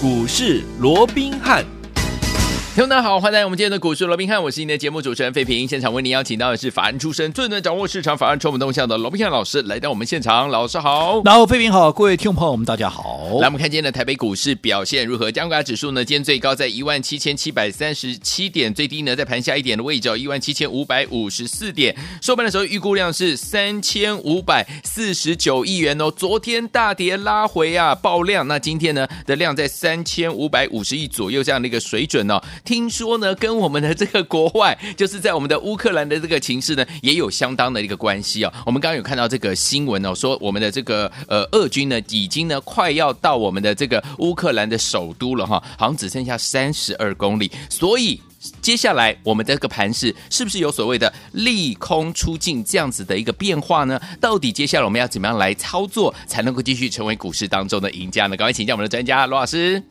股市罗宾汉。听众大家好，欢迎来我们今天的股市罗宾汉，我是您的节目主持人费平。现场为您邀请到的是法案出身、最能掌握市场法案传闻动向的罗宾汉老师，来到我们现场。老师好，然后费平好，各位听众朋友们，大家好。来，我们看今天的台北股市表现如何？加权指数呢，今天最高在一万七千七百三十七点，最低呢在盘下一点的位置，一万七千五百五十四点。收盘的时候预估量是三千五百四十九亿元哦。昨天大跌拉回啊，爆量。那今天呢的量在三千五百五十亿左右这样的一个水准哦。听说呢跟我们的这个国外，就是在我们的乌克兰的这个情势呢，也有相当的一个关系哦。我们刚刚有看到这个新闻哦，说我们的这个呃俄军呢，已经呢快要到我们的这个乌克兰的首都了哈，好像只剩下三十二公里。所以接下来我们这个盘势是不是有所谓的利空出尽这样子的一个变化呢？到底接下来我们要怎么样来操作，才能够继续成为股市当中的赢家呢？赶快请教我们的专家罗老师。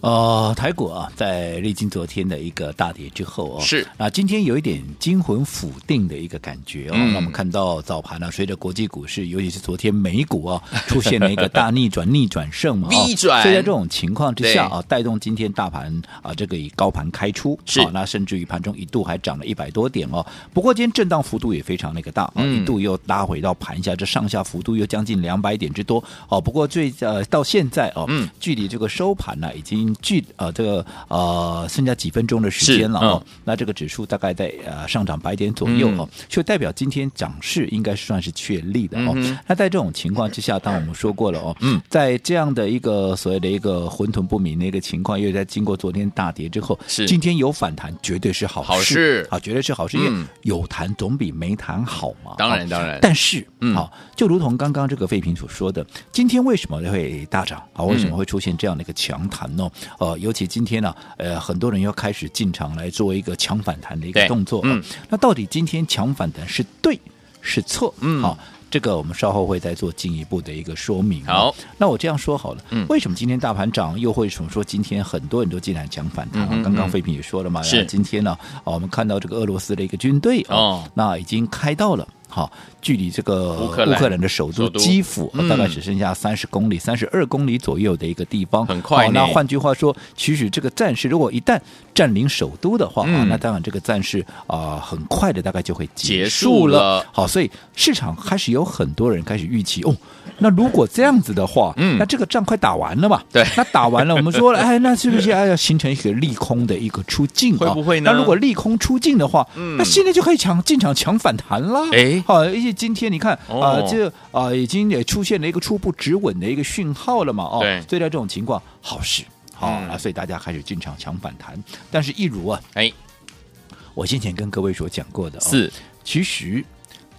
呃，台股啊，在历经昨天的一个大跌之后哦，是啊，今天有一点惊魂甫定的一个感觉哦。嗯、那我们看到早盘呢、啊，随着国际股市，尤其是昨天美股啊，出现了一个大逆转、逆转胜嘛，逆转。所以在这种情况之下啊，带动今天大盘啊，这个以高盘开出，是、啊、那甚至于盘中一度还涨了一百多点哦。不过今天震荡幅度也非常那个大啊，嗯、一度又拉回到盘下，这上下幅度又将近两百点之多哦。不过最呃到现在哦，嗯，距离这个收盘呢、啊，已经距呃这个。呃，剩下几分钟的时间了哦。嗯、那这个指数大概在呃上涨百点左右哦，嗯、就代表今天涨势应该算是确立的哦。嗯、那在这种情况之下，当我们说过了哦，嗯，在这样的一个所谓的一个混沌不明的一个情况，因为在经过昨天大跌之后，是今天有反弹，绝对是好事，好事啊，绝对是好事，嗯、因为有谈总比没谈好嘛。当然，当然。但是，嗯，好，就如同刚刚这个废品所说的，今天为什么会大涨啊？为什么会出现这样的一个强弹呢？呃，尤其今天呢、啊，呃，很多人要开始进场来做一个强反弹的一个动作。嗯，那到底今天强反弹是对是错？嗯，好，这个我们稍后会再做进一步的一个说明。好，那我这样说好了，嗯，为什么今天大盘涨，又为什么说今天很多人都进来抢反弹？嗯，刚刚废品也说了嘛，是今天呢，啊，我们看到这个俄罗斯的一个军队哦，那已经开到了。好，距离这个乌克兰的首都基辅大概只剩下三十公里、三十二公里左右的一个地方，很快。那换句话说，其实这个战事如果一旦占领首都的话啊，那当然这个战事啊，很快的大概就会结束了。好，所以市场开始有很多人开始预期哦，那如果这样子的话，嗯，那这个仗快打完了嘛？对，那打完了，我们说了，哎，那是不是要形成一个利空的一个出尽？会不会呢？那如果利空出境的话，嗯，那现在就可以抢进场抢反弹了。哎。好，而且今天你看啊，这啊已经也出现了一个初步止稳的一个讯号了嘛，哦，对，所以在这种情况，好事，好啊，所以大家开始进场抢反弹。但是，一如啊，哎，我先前跟各位所讲过的，是，其实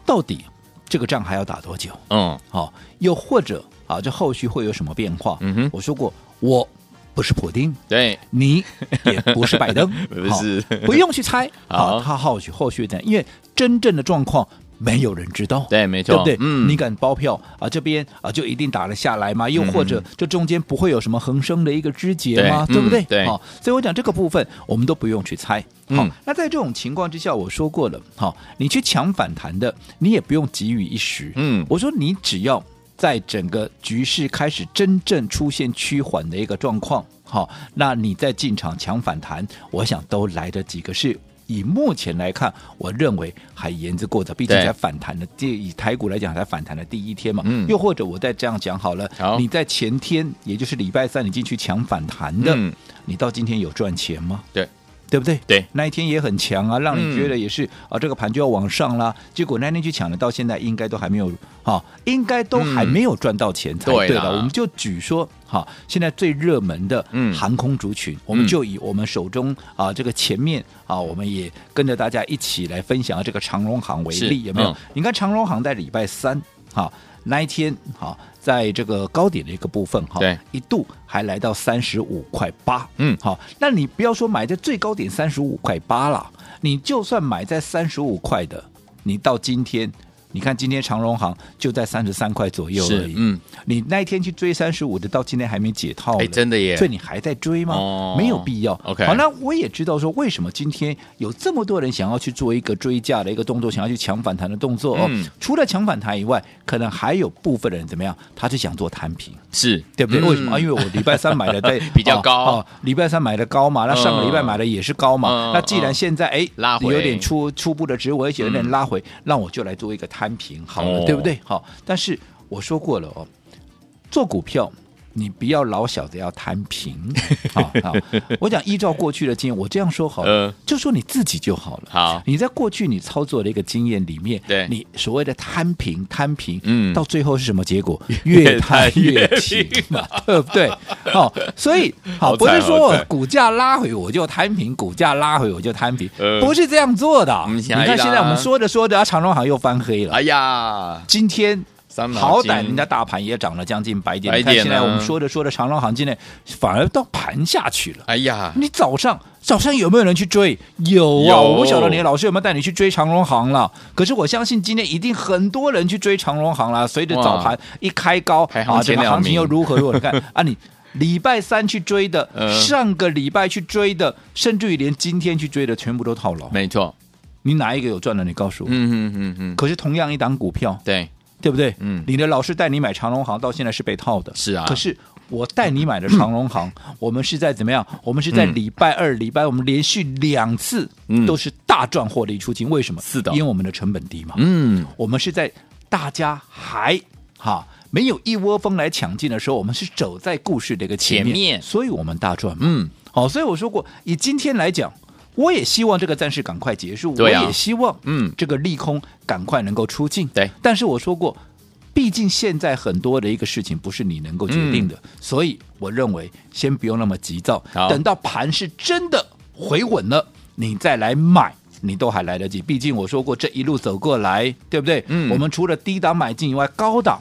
到底这个仗还要打多久？嗯，好，又或者啊，这后续会有什么变化？嗯哼，我说过，我不是普丁，对，你也不是拜登，不是，不用去猜，啊，他后续后续怎样？因为真正的状况。没有人知道，对，没错，对不对？嗯，你敢包票啊？这边啊就一定打了下来吗？又或者这中间不会有什么横生的一个枝节吗？对，对不对？对，好，所以我讲这个部分我们都不用去猜。好，嗯，那在这种情况之下，我说过了，好，你去抢反弹的，你也不用急于一时。嗯，我说你只要在整个局势开始真正出现趋缓的一个状况，好，那你再进场抢反弹，我想都来得及。可是。以目前来看，我认为还言之过早，毕竟才反弹的，这以台股来讲，才反弹的第一天嘛。嗯。又或者我再这样讲好了，好，你在前天，也就是礼拜三，你进去抢反弹的，嗯，你到今天有赚钱吗？对。对不对？对，那一天也很强啊，让你觉得也是、嗯、啊，这个盘就要往上啦。结果那天去抢的，到现在应该都还没有哈、啊，应该都还没有赚到钱才对的。我们就举说哈、啊，现在最热门的航空族群，嗯、我们就以我们手中啊这个前面啊，我们也跟着大家一起来分享这个长荣航为例，有没有？嗯、你看长荣航在礼拜三哈。啊那一天，好，在这个高点的一个部分，哈，一度还来到三十五块八，嗯，好，那你不要说买在最高点三十五块八了，你就算买在三十五块的，你到今天你看今天长荣行就在三十三块左右而已。嗯，你那一天去追三十五的，到今天还没解套。哎，真的耶！所以你还在追吗？哦，没有必要。OK，好，那我也知道说为什么今天有这么多人想要去做一个追价的一个动作，想要去抢反弹的动作哦。嗯，除了抢反弹以外，可能还有部分人怎么样？他是想做摊平，是对不对？嗯、为什么？因为我礼拜三买的 在比较高，哦，礼拜三买的高嘛，那上个礼拜买的也是高嘛。嗯、那既然现在哎拉回有点初初步的止稳，而且有点拉回，那、嗯、我就来做一个摊平，好了，哦、对不对？好，但是我说过了哦，做股票。你不要老小的要摊平 啊！好，我讲依照过去的经验，我这样说好了，呃、就说你自己就好了。好，你在过去你操作的一个经验里面，对，你所谓的摊平摊平，嗯，到最后是什么结果？越摊越平嘛，对不对？好，所以好，不是说股价拉回我就摊平，股价拉回我就摊平，呃、不是这样做的。你看现在我们说着说着，长荣航又翻黑了。哎呀，今天。好歹人家大盘也涨了将近百点，你看现在我们说着说着，长隆行今天反而到盘下去了。哎呀，你早上早上有没有人去追？有啊，我不晓得你的老师有没有带你去追长隆行了。可是我相信今天一定很多人去追长隆行了。随着早盘一开高啊，这个行情又如何如何？你看 啊，你礼拜三去追的，上个礼拜去追的，甚至于连今天去追的，全部都套牢。没错，你哪一个有赚的？你告诉我。嗯嗯嗯嗯。可是同样一档股票，对。对不对？嗯，你的老师带你买长隆行，到现在是被套的。是啊，可是我带你买的长荣航，嗯、我们是在怎么样？我们是在礼拜二、礼拜我们连续两次都是大赚获利出清。为什么？是的，因为我们的成本低嘛。嗯，我们是在大家还哈没有一窝蜂来抢进的时候，我们是走在故事的一个前面，前面所以我们大赚嘛。嗯，好，所以我说过，以今天来讲。我也希望这个战事赶快结束，啊、我也希望，嗯，这个利空赶快能够出尽。对，但是我说过，毕竟现在很多的一个事情不是你能够决定的，嗯、所以我认为先不用那么急躁，等到盘是真的回稳了，你再来买，你都还来得及。毕竟我说过，这一路走过来，对不对？嗯，我们除了低档买进以外，高档。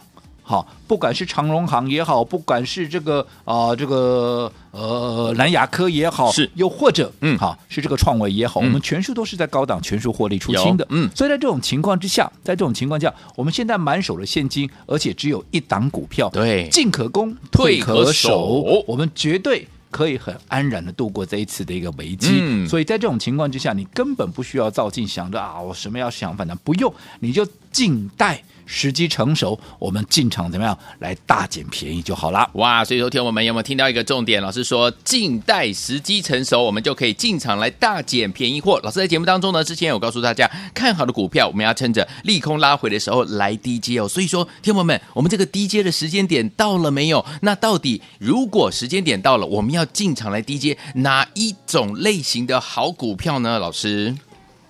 好，不管是长荣行也好，不管是这个啊、呃，这个呃蓝牙科也好，是。又或者嗯，好是这个创维也好，嗯、我们全数都是在高档全数获利出清的，嗯，所以在这种情况之下，在这种情况下，我们现在满手的现金，而且只有一档股票，对，进可攻，退可守，我们绝对可以很安然的度过这一次的一个危机。嗯，所以在这种情况之下，你根本不需要造进，想着啊，我什么要想反正不用，你就静待。时机成熟，我们进场怎么样来大捡便宜就好了。哇！所以说，听我们有没有听到一个重点？老师说，静待时机成熟，我们就可以进场来大捡便宜货。老师在节目当中呢，之前有告诉大家，看好的股票，我们要趁着利空拉回的时候来低接哦。所以说，听友们，我们这个低接的时间点到了没有？那到底如果时间点到了，我们要进场来低接哪一种类型的好股票呢？老师？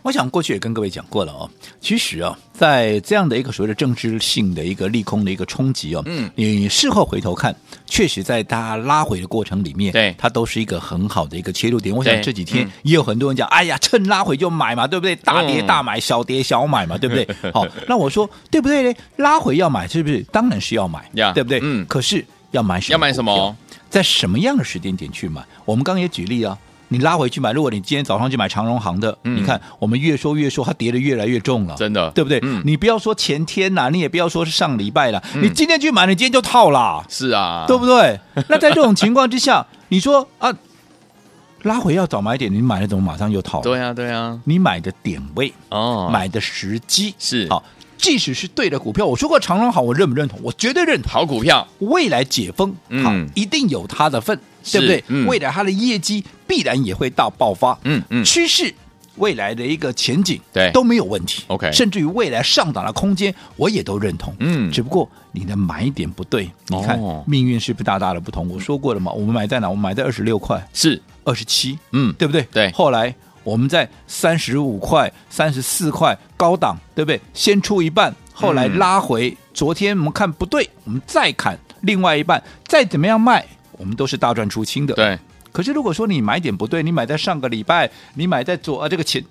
我想过去也跟各位讲过了哦，其实啊，在这样的一个所谓的政治性的一个利空的一个冲击哦，嗯，你事后回头看，确实在它拉回的过程里面，对，它都是一个很好的一个切入点。我想这几天也有很多人讲，哎呀，趁拉回就买嘛，对不对？大跌大买，小跌小买嘛，对不对？好，那我说对不对呢？拉回要买是不是？当然是要买，对不对？嗯，可是要买什么？要买什么？在什么样的时间点去买？我们刚刚也举例啊。你拉回去买，如果你今天早上去买长荣行的，嗯、你看我们越说越说，它跌的越来越重了，真的，对不对？嗯、你不要说前天呐、啊，你也不要说是上礼拜了，嗯、你今天去买，你今天就套啦，是啊，对不对？那在这种情况之下，你说啊，拉回要早买点，你买了怎么马上又套了？对啊，对啊，你买的点位哦，买的时机是。好，即使是对的股票，我说过长荣好，我认不认同？我绝对认同，好股票，未来解封，嗯，好，一定有它的份。对不对？嗯、未来它的业绩必然也会大爆发。嗯嗯，趋势未来的一个前景，对都没有问题。OK，甚至于未来上涨的空间，我也都认同。嗯，只不过你的买点不对。你看，哦、命运是不是大大的不同？我说过了嘛，我们买在哪？我们买在二十六块，是二十七。嗯，对不对？对。后来我们在三十五块、三十四块高档，对不对？先出一半，后来拉回。嗯、昨天我们看不对，我们再砍另外一半，再怎么样卖，我们都是大赚出清的。对。可是如果说你买点不对，你买在上个礼拜，你买在昨啊这个前，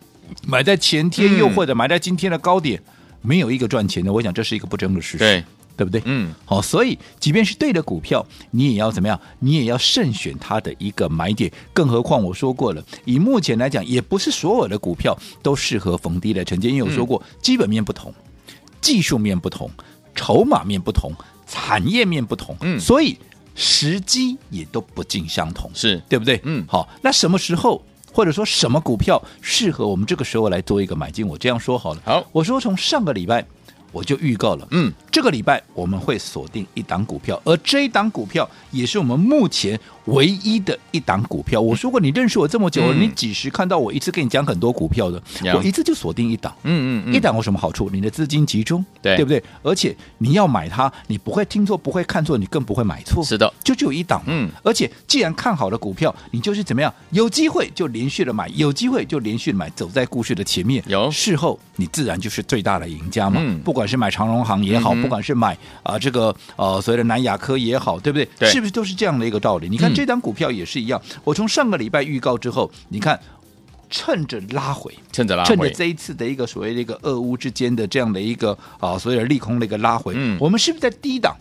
买在前天，嗯、又或者买在今天的高点，没有一个赚钱的，我想这是一个不争的事实，对对不对？嗯，好，所以即便是对的股票，你也要怎么样？你也要慎选它的一个买点。更何况我说过了，以目前来讲，也不是所有的股票都适合逢低来承接，因为我说过、嗯、基本面不同。技术面不同，筹码面不同，产业面不同，嗯所以时机也都不尽相同，是对不对？嗯好，那什么时候或者说什么股票适合我们这个时候来做一个买进？我这样说好了，好我说从上个礼拜我就预告了，嗯，这个礼拜我们会锁定一档股票，而这一档股票也是我们目前唯一的一档股票。我说过，你认识我这么久，嗯你几时看到我一次跟你讲很多股票的？有我一次就锁定一档。嗯嗯嗯，一档有什么好处？你的资金集中，对对不对？而且你要买它，你不会听错，不会看错，你更不会买错。是的，就只有一档。嗯而且既然看好了股票，你就是怎么样？有机会就连续的买，有机会就连续的买，走在故事的前面。有事后你自然就是最大的赢家嘛。嗯不管是买长荣行也好，嗯不管是买啊、这个呃所谓的南亚科也好，对不对？对是不是都是这样的一个道理？你看嗯这档股票也是一样。我从上个礼拜预告之后，你看趁着拉回。趁着拉回，趁着这一次的一个所谓的一个俄乌之间的这样的一个啊，所谓的利空的一个拉回，嗯我们是不是在低档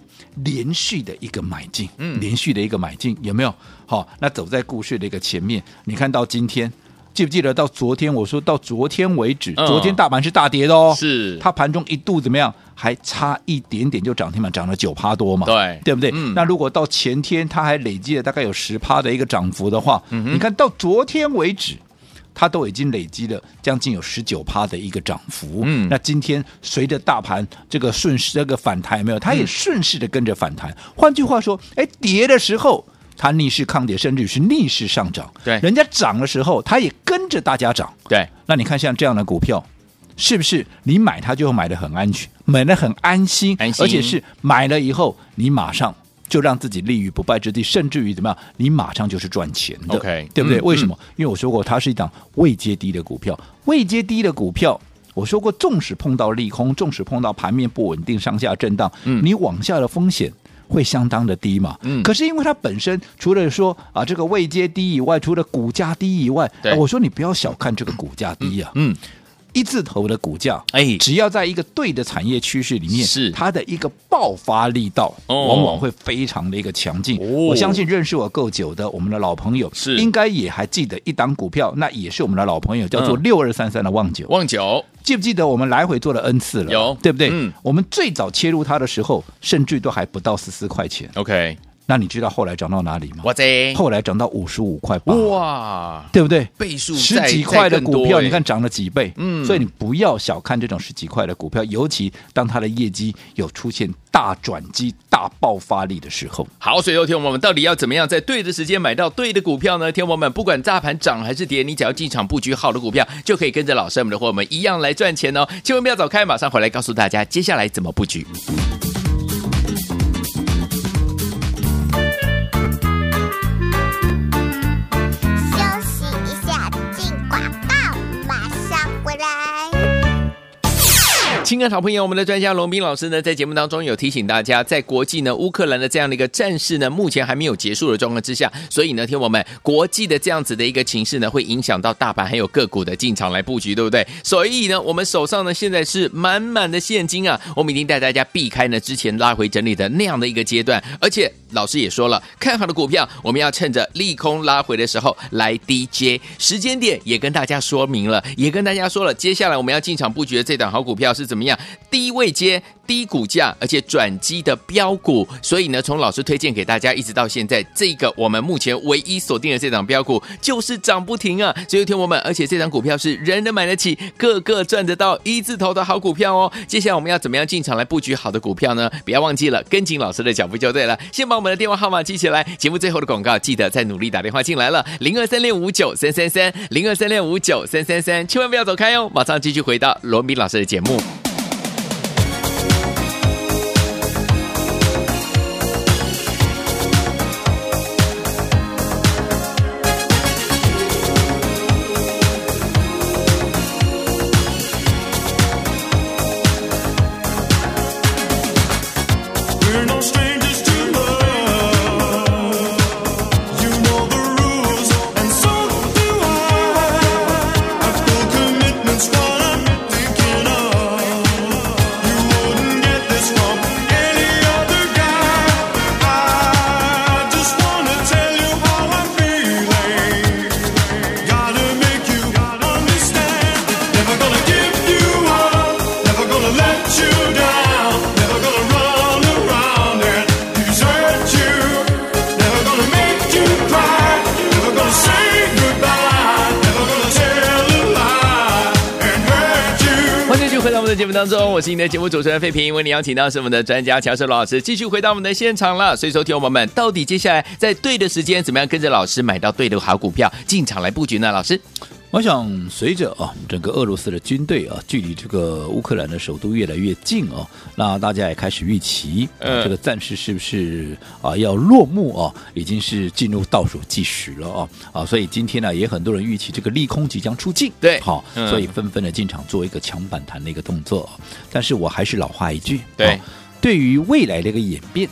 连续的一个买进？嗯连续的一个买进有没有？好、那走在故事的一个前面，你看到今天。记不记得到昨天我说到昨天为止，嗯昨天大盘是大跌的哦，是它盘中一度怎么样？还差一点点就涨停板，涨了九趴多嘛，对对不对？嗯那如果到前天它还累积了大概有十趴的一个涨幅的话，嗯你看到昨天为止。它都已经累积了将近有十九趴的一个涨幅，嗯那今天随着大盘这个顺势这个反弹有没有？它也嗯顺势的跟着反弹。换句话说，哎，跌的时候它逆势抗跌，甚至于是逆势上涨。对人家涨的时候，它也跟着大家涨。对，那你看像这样的股票，是不是你买它就会买的很安全，买的很安心，安心而且是买了以后你马上。就让自己立于不败之地，甚至于怎么样？你马上就是赚钱的对不对？嗯为什么？因为我说过，它是一档未接低的股票，未接低的股票，我说过，纵使碰到利空，纵使碰到盘面不稳定、上下震荡，嗯你往下的风险。会相当的低嘛？嗯。可是因为它本身除了说啊这个位阶低以外，除了股价低以外，啊我说你不要小看这个股价低啊，嗯，一字头的股价，哎只要在一个对的产业趋势里面，是它的一个爆发力道，哦往往会非常的一个强劲。哦我相信认识我够久的我们的老朋友，是应该也还记得一档股票，那也是我们的老朋友，叫做嗯六二三三的旺九。旺九，记不记得我们来回做了 N 次了？有对不对？嗯我们最早切入它的时候，甚至都还不到十四块钱。OK，那你知道后来涨到哪里吗？哇塞，后来涨到五十五块八，哇，对不对？倍数十再几块的股票，你，看再涨了几倍，嗯所以你不要小看这种十几块的股票，尤其当它的业绩有出现大转机、大爆发力的时候。好，所以有听我们到底要怎么样在对的时间买到对的股票呢？天王们，不管大盘涨还是跌，你只要进场布局好的股票，就可以跟着老师们的伙伴们一样来赚钱哦！千万不要走开，马上回来告诉大家接下来怎么布局。亲爱的好朋友，我们的专家龙斌老师呢，在节目当中有提醒大家，在国际呢乌克兰的这样的一个战事呢，目前还没有结束的状况之下，所以呢，听我们国际的这样子的一个情势呢，会影响到大盘还有个股的进场来布局，对不对？所以呢，我们手上呢现在是满满的现金啊，我们已经带大家避开呢之前拉回整理的那样的一个阶段，而且老师也说了，看好的股票我们要趁着利空拉回的时候来 DJ，，时间点也跟大家说明了，也跟大家说了，接下来我们要进场布局的这档好股票是怎么么样，低位接。低股价，而且转机的标股，所以呢，从老师推荐给大家，一直到现在，这个我们目前唯一锁定的这档标股就是涨不停啊！所以，听我们，而且这档股票是人人买得起，个个赚得到一字头的好股票哦。接下来我们要怎么样进场来布局好的股票呢？不要忘记了跟紧老师的脚步就对了。先把我们的电话号码记起来，节目最后的广告记得再努力打电话进来了，零二三六五九三三三，零二三六五九三三三，千万不要走开哦！马上继续回到罗明老师的节目。节目当中，我是你的节目主持人费平，为你邀请到是我们的专家乔世罗老师，继续回到我们的现场了。所以，说，听友们到底接下来在对的时间，怎么样跟着老师买到对的好股票进场来布局呢？老师？我想，随着啊整个俄罗斯的军队啊距离这个乌克兰的首都越来越近哦，那大家也开始预期，嗯，这个战事是不是啊要落幕啊？已经是进入倒数计时了啊啊！所以今天呢，也很多人预期这个利空即将出尽，对，好，嗯，所以纷纷的进场做一个强反弹的一个动作。但是我还是老话一句，对，啊，对于未来的一个演变，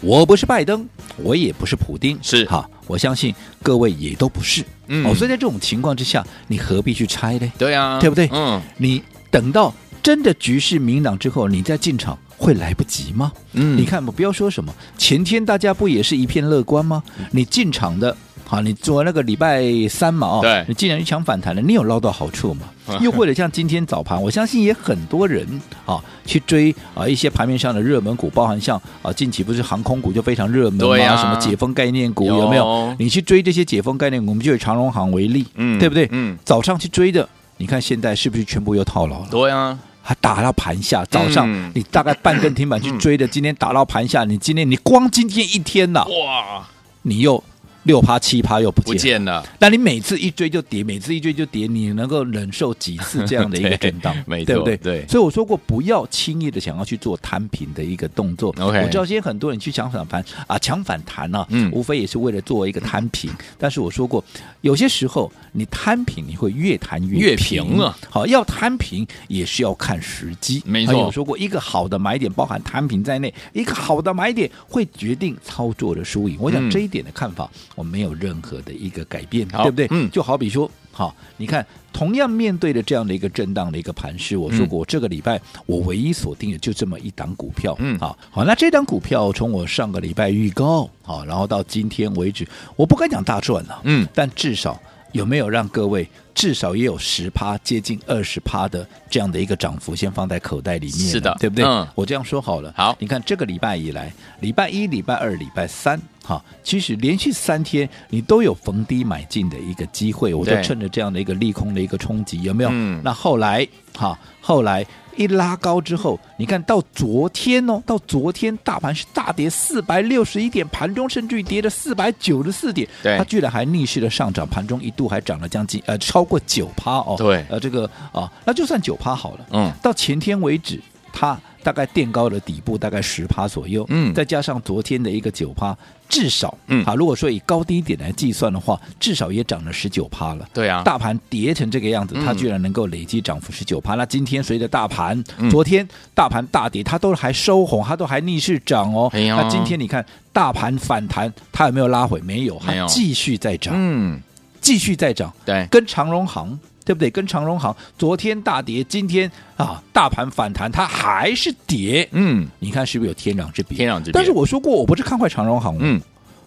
我不是拜登，我也不是普丁，是哈，我相信各位也都不是。嗯，哦，所以在这种情况之下，你何必去猜呢？对啊，对不对？嗯，你等到真的局势明朗之后，你再进场会来不及吗？嗯，你看，我不要说什么，前天大家不也是一片乐观吗？你进场的，好，你做那个礼拜三嘛，哦，对，你既然去抢反弹了，你有捞到好处吗？又或者像今天早盘，我相信也很多人啊去追啊一些盘面上的热门股，包含像啊近期不是航空股就非常热门吗啊，什么解封概念股有，有没有？你去追这些解封概念股，我们就以长荣航为例，嗯，对不对？嗯，早上去追的，你看现在是不是全部又套牢了？对啊，还打到盘下。早上你大概半根停板去追的，嗯、今天打到盘下，你今天你光今天一天呐，哇，你又。六趴七趴又不见，不见了。那你每次一追就跌，每次一追就跌，你能够忍受几次这样的一个 震荡？对，对不对？对。所以我说过，不要轻易的想要去做摊平的一个动作。我知道今天很多人去抢反弹啊，抢反弹呢、啊，嗯，无非也是为了做一个摊平。但是我说过，有些时候你摊平，你会越摊越平，越平啊。好，要摊平也是要看时机。没错。我说过，一个好的买点包含摊平在内，一个好的买点会决定操作的输赢。我想这一点的看法，我没有任何。的一个改变，对不对？嗯，就好比说，好，你看，同样面对着这样的一个震荡的一个盘势，我说过，这个礼拜我唯一锁定的就这么一档股票，嗯，好，好，那这档股票从我上个礼拜预告，好，然后到今天为止，我不敢讲大赚了，嗯，但至少有没有让各位至少也有十趴，接近二十趴的这样的一个涨幅，先放在口袋里面，是的，对不对？嗯，我这样说好了，好，你看这个礼拜以来，礼拜一、礼拜二、礼拜三。哈，其实连续三天你都有逢低买进的一个机会，我就趁着这样的一个利空的一个冲击，有没有？嗯。那后来，哈，后来一拉高之后，你看到昨天哦，到昨天大盘是大跌四百六十一点，盘中甚至于跌了四百九十四点，它居然还逆势的上涨，盘中一度还涨了将近呃超过九趴哦，对，呃这个啊，那就算九趴好了，嗯，到前天为止，它。大概垫高的底部大概十趴左右，嗯，再加上昨天的一个九趴，至少，嗯，啊，如果说以高低点来计算的话，至少也涨了十九趴了。对啊，大盘跌成这个样子，它居然能够累计涨幅十九趴。嗯、那今天随着大盘，昨天大盘大跌，它都还收红，它都还逆势涨哦。哎、那今天你看大盘反弹，它有没有拉回？没有，还继续在涨，嗯，继续在涨。对，跟长荣航。对不对？跟长荣行昨天大跌，今天啊大盘反弹，它还是跌。嗯，你看是不是有天壤之别？天壤之别。但是我说过，我不是看坏长荣行。嗯，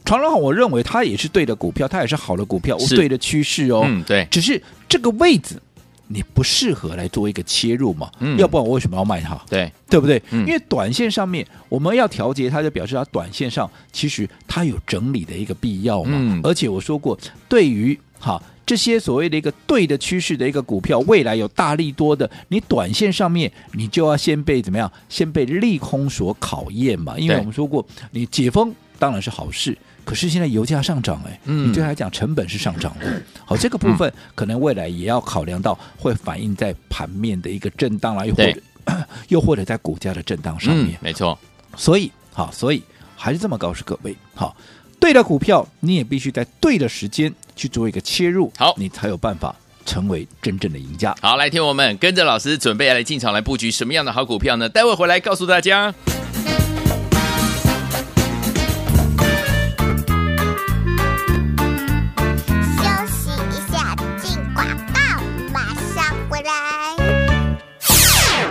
长荣行，我认为它也是对的股票，它也是好的股票，是对的趋势哦。嗯，对。只是这个位置你不适合来做一个切入嘛？嗯，要不然我为什么要卖它？对，对不对？嗯，因为短线上面我们要调节它，就表示它短线上其实它有整理的一个必要嘛。嗯，而且我说过，对于哈。这些所谓的一个对的趋势的一个股票，未来有大力多的，你短线上面你就要先被怎么样？先被利空所考验嘛。因为我们说过，你解封当然是好事，可是现在油价上涨，哎，嗯，你对他来讲成本是上涨的。好，这个部分可能未来也要考量到，会反映在盘面的一个震荡啦，又或者 又或者在股价的震荡上面。没错。所以，好，所以还是这么告诉各位，好。对的股票，你也必须在对的时间去做一个切入，好，你才有办法成为真正的赢家。好，来听我们跟着老师准备来进场来布局什么样的好股票呢？待会回来告诉大家。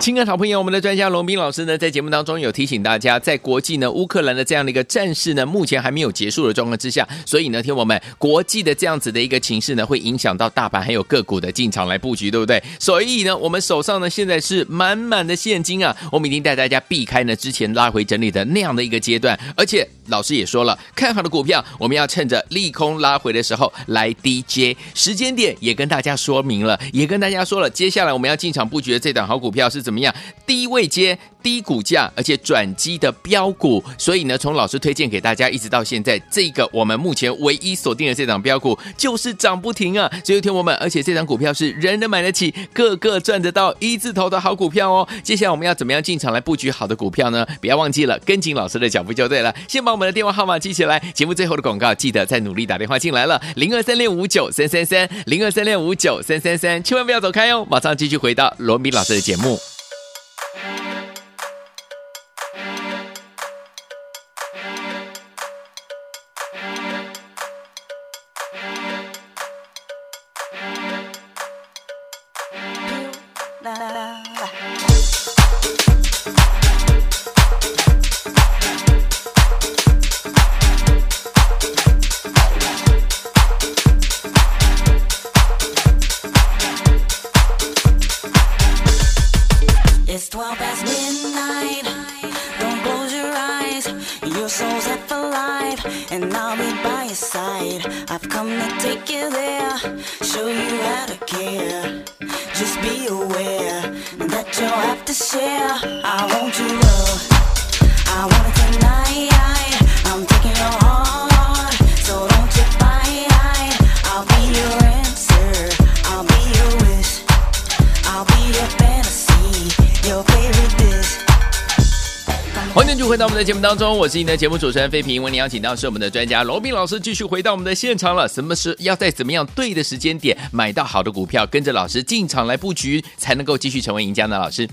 亲爱的好朋友，我们的专家龙斌老师呢，在节目当中有提醒大家，在国际呢乌克兰的这样的一个战事呢，目前还没有结束的状况之下，所以呢，听我们国际的这样子的一个情势呢，会影响到大盘还有个股的进场来布局，对不对？所以呢，我们手上呢现在是满满的现金啊，我们已经带大家避开呢之前拉回整理的那样的一个阶段，而且。老师也说了，看好的股票，我们要趁着利空拉回的时候来低接，时间点也跟大家说明了，也跟大家说了，接下来我们要进场布局的这档好股票是怎么样，低位接。低股价，而且转机的标股，所以呢，从老师推荐给大家，一直到现在，这个我们目前唯一锁定的这档标股就是涨不停啊！所以，听我们，而且这档股票是人人买得起，个个赚得到一字头的好股票哦。接下来我们要怎么样进场来布局好的股票呢？不要忘记了跟紧老师的脚步就对了。先把我们的电话号码记起来，节目最后的广告记得再努力打电话进来了，零二三六五九三三三，零二三六五九三三三，千万不要走开哦，马上继续回到罗米老师的节目。12 past midnight. Don't close your eyes. Your soul's half alive, and I'll be by your side. I've come to take you there, show you how to care. Just be aware that you'll have to share. I won't. 回到我们的节目当中，我是你的节目主持人费平。为您邀请到是我们的专家罗斌老师，继续回到我们的现场了。什么是要在怎么样对的时间点买到好的股票，跟着老师进场来布局，才能够继续成为赢家呢？老师，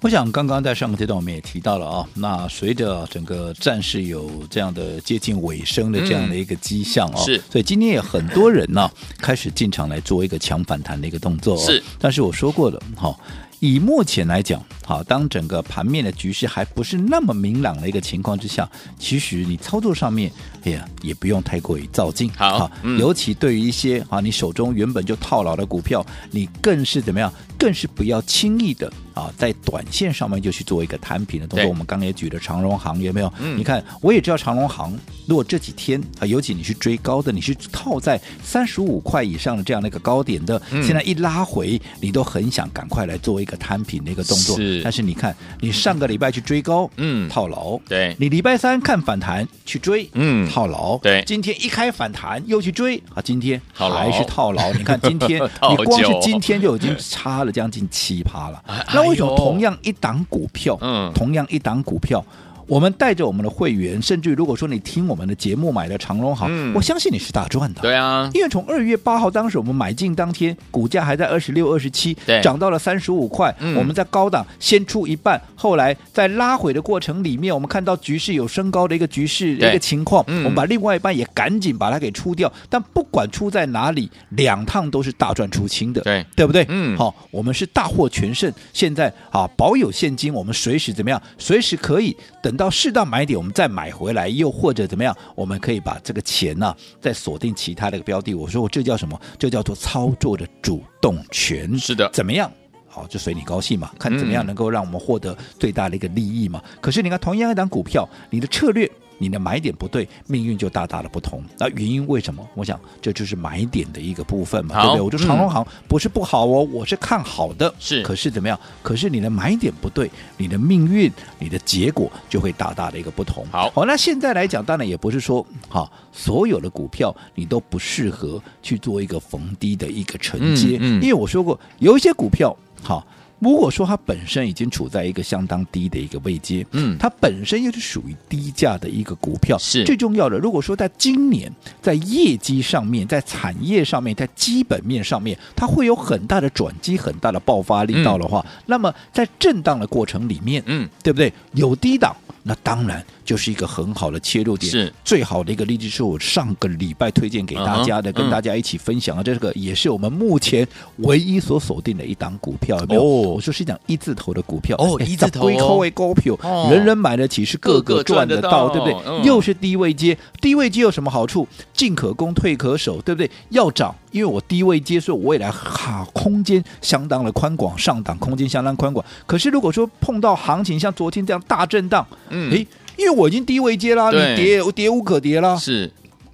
我想刚刚在上个阶段我们也提到了啊，那随着整个战事有这样的接近尾声的这样的一个迹象啊，是，所以今天也很多人呢、啊、开始进场来做一个强反弹的一个动作、啊。是，但是我说过了，哈。以目前来讲，好，当整个盘面的局势还不是那么明朗的一个情况之下，其实你操作上面，哎呀，也不用太过于造进。好，嗯、尤其对于一些啊，你手中原本就套牢的股票，你更是怎么样？更是不要轻易的啊，在短线上面就去做一个摊平的动作。我们刚刚也举了长荣行，有没有？嗯、你看，我也知道长荣行，如果这几天啊，尤其你去追高的，你是套在三十五块以上的这样的一个高点的，嗯、现在一拉回，你都很想赶快来做一个摊平的一个动作。是，但是你看，你上个礼拜去追高，嗯，套牢。对，你礼拜三看反弹去追，嗯，套牢。对，今天一开反弹又去追，啊，今天还是套牢。你看今天，你光是今天就已经差了。将近七趴了，那 为什么同样一档股票，嗯，同样一档股票？我们带着我们的会员，甚至如果说你听我们的节目买的长荣航，嗯、我相信你是大赚的。对啊，因为从二月八号当时我们买进当天，股价还在二十六、二十七，涨到了三十五块。嗯、我们在高档先出一半，后来在拉回的过程里面，我们看到局势有升高的一个局势一个情况，嗯、我们把另外一半也赶紧把它给出掉。但不管出在哪里，两趟都是大赚出清的，对对不对？嗯，好，我们是大获全胜。现在啊，保有现金，我们随时怎么样？随时可以等。等到适当买点，我们再买回来，又或者怎么样，我们可以把这个钱呢、啊，再锁定其他的一个标的。我说我这叫什么？这叫做操作的主动权。是的，怎么样？好，就随你高兴嘛，看怎么样能够让我们获得最大的一个利益嘛。嗯、可是你看，同样一档股票，你的策略。你的买点不对，命运就大大的不同。那原因为什么？我想这就是买点的一个部分嘛，对不对？我说长荣航不是不好哦，嗯、我是看好的。是，可是怎么样？可是你的买点不对，你的命运、你的结果就会大大的一个不同。好，好，那现在来讲，当然也不是说哈，所有的股票你都不适合去做一个逢低的一个承接，嗯嗯、因为我说过，有一些股票哈。如果说它本身已经处在一个相当低的一个位阶，嗯，它本身又是属于低价的一个股票，是最重要的。如果说在今年在业绩上面、在产业上面、在基本面上面，它会有很大的转机、很大的爆发力道的话，嗯、那么在震荡的过程里面，嗯，对不对？有低档。那当然就是一个很好的切入点，是最好的一个例子，是我上个礼拜推荐给大家的，uh huh, 跟大家一起分享啊。嗯、这个也是我们目前唯一所锁定的一档股票，有没有？哦、我说是一档一字头的股票哦，一字头，高票，人人买得起，是个个赚得到，对不对？嗯、又是低位接，低位接有什么好处？进可攻，退可守，对不对？要涨，因为我低位接，所以我未来哈空间相当的宽广，上档空间相当宽广。可是如果说碰到行情像昨天这样大震荡，嗯，诶，因为我已经低位接啦，你跌跌无可跌啦，是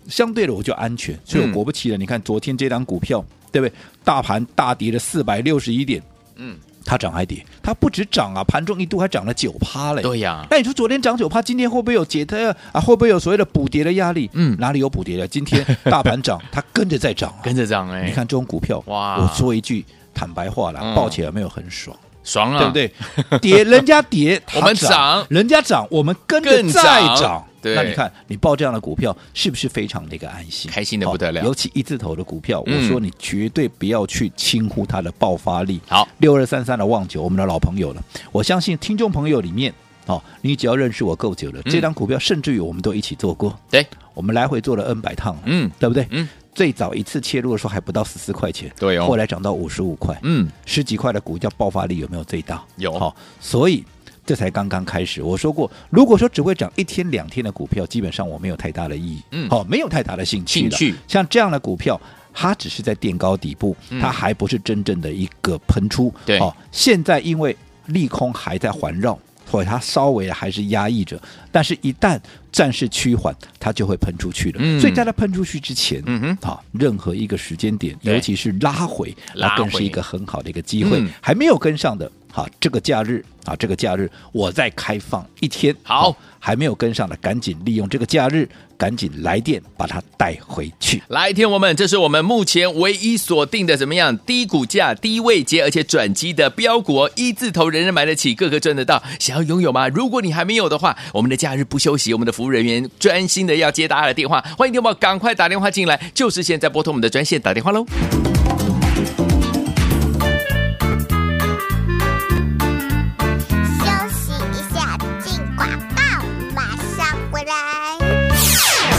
相对的我就安全。所以我果不其然，你看昨天这档股票，对不对？大盘大跌了四百六十一点，嗯，它涨还跌？它不止涨啊，盘中一度还涨了九趴嘞。对呀，那你说昨天涨九趴，今天会不会有解它啊？会不会有所谓的补跌的压力？嗯哪里有补跌的？今天大盘涨，它跟着在涨、啊，跟着涨哎，你看这种股票，哇我说一句坦白话啦，嗯抱起来有没有很爽？爽啊，对不？对？跌人家跌，我们它涨人家涨，我们跟着更再涨涨。对。那你看你报这样的股票，是不是非常的一个安心？开心的不得了。尤其一字头的股票，嗯。我说你绝对不要去轻忽它的爆发力。好，六二三三的旺九，我们的老朋友了。我相信听众朋友里面，哦，你只要认识我够久了，嗯。这张股票甚至于我们都一起做过，对，我们来回做了 N 百趟了，嗯。对不对？嗯，最早一次切入的时候还不到十四块钱，对哦。后来涨到五十五块，嗯，十几块的股价爆发力有没有最大？有。好、所以这才刚刚开始。我说过，如果说只会涨一天两天的股票，基本上我没有太大的意义，嗯好、没有太大的兴趣的兴趣像这样的股票。它只是在垫高底部，嗯它还不是真正的一个喷出。对好、现在因为利空还在环绕，所以它稍微还是压抑着。但是，一旦暂时趋缓，它就会喷出去了。嗯所以在它喷出去之前，嗯哼好、任何一个时间点，尤其是拉回，拉那更是一个很好的一个机会。嗯还没有跟上的，好，这个假日啊，这个假日我再开放一天，好还没有跟上的，赶紧利用这个假日，赶紧来电把它带回去。来，天我们，这是我们目前唯一锁定的怎么样低股价、低位接，而且转机的标股哦，一字头人人买得起，个个赚得到。想要拥有吗？如果你还没有的话，我们的假日不休息，我们的服务人员专心的要接大家的电话，欢迎电话赶快打电话进来，就是现在拨通我们的专线打电话喽。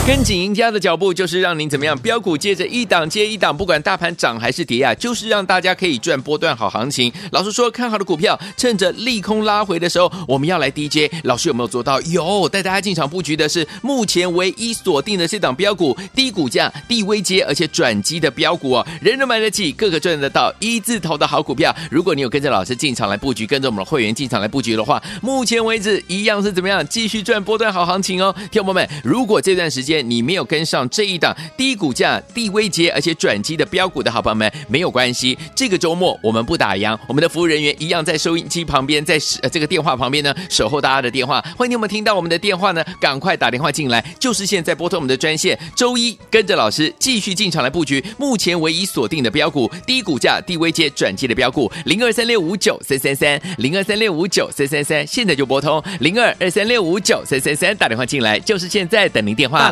跟紧赢家的脚步，就是让您怎么样标股接着一档接一档，不管大盘涨还是跌啊，就是让大家可以赚波段好行情。老实说，看好的股票，趁着利空拉回的时候，我们要来 DJ。老师有没有做到？有，带大家进场布局的是目前唯一锁定的这档标股，低股价、低微阶，而且转机的标股哦，人人买得起，个个赚得到，一字头的好股票。如果你有跟着老师进场来布局，跟着我们的会员进场来布局的话，目前为止一样是怎么样继续赚波段好行情哦，听众朋友们，如果这段时间你没有跟上这一档低股价、低位阶而且转机的标股的好朋友们，没有关系，这个周末我们不打烊，我们的服务人员一样在收音机旁边，在这个电话旁边呢守候大家的电话，欢迎你们听到我们的电话呢，赶快打电话进来，就是现在拨通我们的专线，周一跟着老师继续进场来布局，目前唯一锁定的标股，低股价、低位阶转机的标股，零二三六五九三三三，零二三六五九三三三，现在就拨通零二二三六五九三三三打电话进来，就是现在等您电话。